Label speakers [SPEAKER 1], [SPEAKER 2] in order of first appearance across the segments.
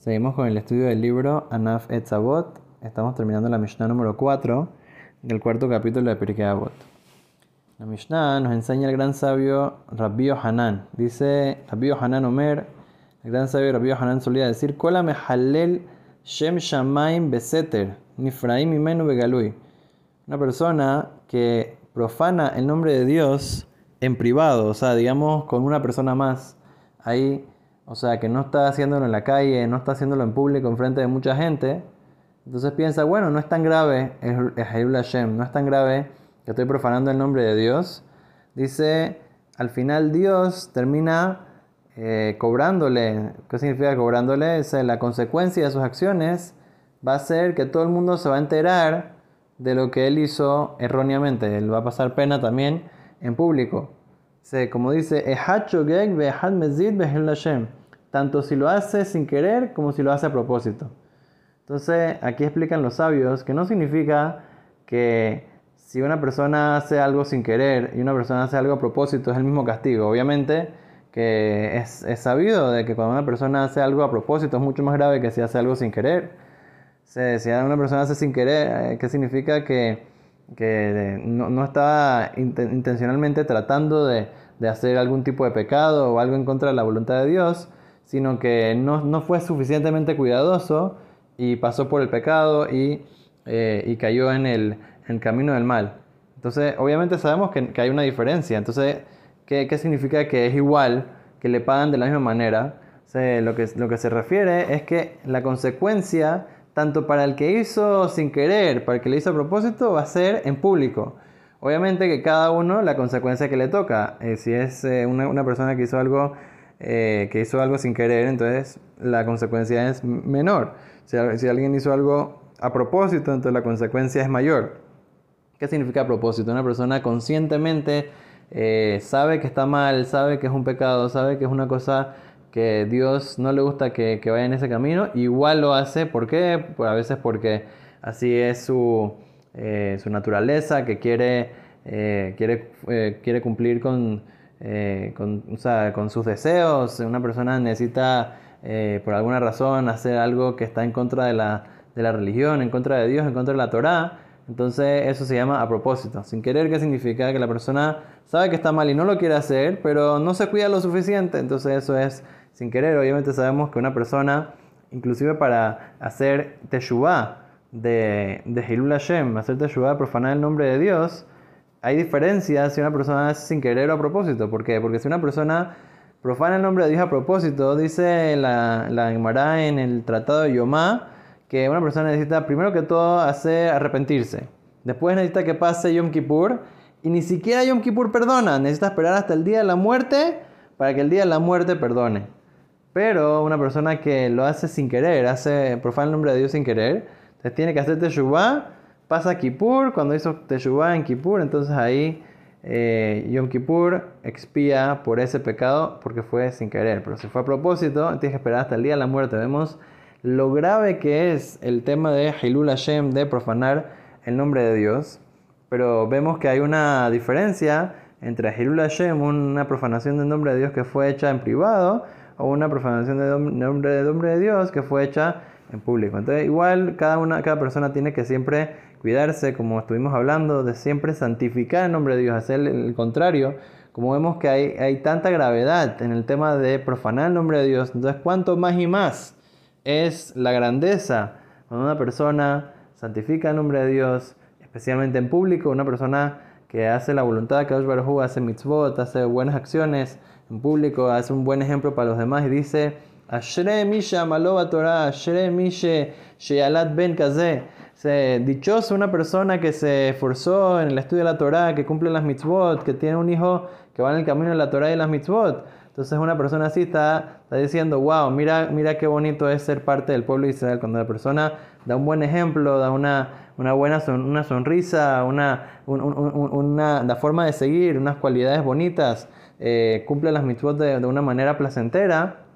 [SPEAKER 1] Seguimos con el estudio del libro Anaf Etzavot. Estamos terminando la Mishnah número 4 del cuarto capítulo de Pirkei Avot. La Mishnah nos enseña el gran sabio Rabbi Hanan. Dice Rabbi Hanan Omer, el gran sabio Rabbi Hanan solía decir: Kola mehalel shem shamaim beseter, nifraim imenu begalui. Una persona que profana el nombre de Dios en privado, o sea, digamos con una persona más. Ahí o sea, que no está haciéndolo en la calle, no está haciéndolo en público, en frente de mucha gente. Entonces piensa, bueno, no es tan grave, es Hashem, no es tan grave que estoy profanando el nombre de Dios. Dice, al final Dios termina eh, cobrándole. ¿Qué significa cobrándole? Es la consecuencia de sus acciones va a ser que todo el mundo se va a enterar de lo que él hizo erróneamente. Él va a pasar pena también en público. como dice, tanto si lo hace sin querer como si lo hace a propósito. Entonces, aquí explican los sabios que no significa que si una persona hace algo sin querer y una persona hace algo a propósito es el mismo castigo. Obviamente que es, sabido de que cuando una persona hace algo a propósito es mucho más grave que si hace algo sin querer. Si una persona hace sin querer, eh, ¿qué significa? Que, no, no estaba intencionalmente tratando de, de hacer algún tipo de pecado o algo en contra de la voluntad de Dios, sino que no, fue suficientemente cuidadoso y pasó por el pecado y, eh, cayó en el, camino del mal. Entonces, obviamente sabemos que, hay una diferencia. Entonces, ¿qué, significa que es igual, que le pagan de la misma manera? lo, que, lo que se refiere es que la consecuencia, tanto para el que hizo sin querer, para el que le hizo a propósito, va a ser en público. Obviamente que cada uno la consecuencia que le toca. Eh, si es eh, una, una persona que hizo algo eh, que hizo algo sin querer, entonces la consecuencia es menor. Si, alguien hizo algo a propósito, entonces la consecuencia es mayor. ¿Qué significa a propósito? Una persona conscientemente eh, sabe que está mal, sabe que es un pecado, sabe que es una cosa que Dios no le gusta que, vaya en ese camino, igual lo hace. ¿Por qué? A veces porque así es su, eh, su naturaleza, que quiere, quiere, quiere cumplir con eh, con, con, sus deseos, una persona necesita eh, por alguna razón hacer algo que está en contra de la, de la, religión, en contra de Dios, en contra de la Torá, entonces eso se llama a propósito. Sin querer, ¿qué significa? Que la persona sabe que está mal y no lo quiere hacer, pero no se cuida lo suficiente, entonces eso es sin querer. Obviamente sabemos que una persona, inclusive para hacer teshuvah de, de Hilul Hashem, hacer teshuvah, profanar el nombre de Dios, hay diferencias si una persona hace sin querer o a propósito. ¿Por qué? Porque si una persona profana el nombre de Dios a propósito, dice la, la Gemara en el Tratado de Yomá, que una persona necesita primero que todo hacer arrepentirse. Después necesita que pase Yom Kippur. Y ni siquiera Yom Kippur perdona. Necesita esperar hasta el día de la muerte para que el día de la muerte perdone. Pero una persona que lo hace sin querer, hace profana el nombre de Dios sin querer, entonces tiene que hacer teshuvah pasa Kippur, cuando hizo Teshuvah en Kippur, entonces ahí eh, Yom Kippur expía por ese pecado porque fue sin querer, pero si fue a propósito, tienes que esperar hasta el día de la muerte. Vemos lo grave que es el tema de Hilul Hashem, de profanar el nombre de Dios, pero vemos que hay una diferencia entre Hilul Hashem, una profanación del nombre de Dios que fue hecha en privado, o una profanación del nombre, de nombre de Dios que fue hecha en público. Entonces, igual cada, una, cada persona tiene que siempre cuidarse, como estuvimos hablando, de siempre santificar el nombre de Dios, hacer el contrario. Como vemos que hay, hay tanta gravedad en el tema de profanar el nombre de Dios, entonces cuánto más y más es la grandeza cuando una persona santifica el nombre de Dios, especialmente en público, una persona que hace la voluntad de Kadosh Baruj hace mitzvot, hace buenas acciones en público, hace un buen ejemplo para los demás y dice, Ashre Misha Malova Torah, Ashre Mishe Sheyalat Ben Kazeh dichoso una persona que se esforzó en el estudio de la Torah, que cumple las mitzvot, que tiene un hijo que va en el camino de la Torah y las mitzvot. Entonces una persona así está, está, diciendo, wow, mira, mira qué bonito es ser parte del pueblo de Israel. Cuando la persona da un buen ejemplo, da una, una buena una sonrisa, una, una, la forma de seguir, unas cualidades bonitas, eh, cumple las mitzvot de, de una manera placentera,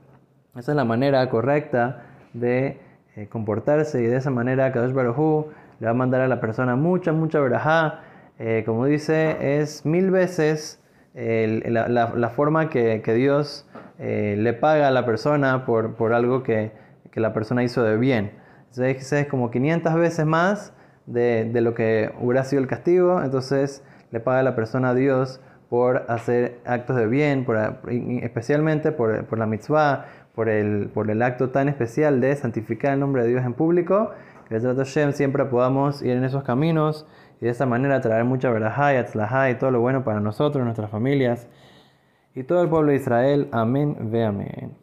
[SPEAKER 1] esa es la manera correcta de eh, comportarse y de esa manera Kadosh Baruj le va a mandar a la persona mucha, mucha verajá. Eh, como dice, es mil veces la, la, forma que, que Dios eh, le paga a la persona por, por algo que, que la persona hizo de bien. Entonces es como 500 veces más de, de lo que hubiera sido el castigo. Entonces le paga la persona a Dios por hacer actos de bien, especialmente por, por, la mitzvah, por el, por el acto tan especial de santificar el nombre de Dios en público, que el Hashem siempre podamos ir en esos caminos y de esa manera traer mucha verajá y atzlajá y todo lo bueno para nosotros, nuestras familias y todo el pueblo de Israel. Amén, ve amén.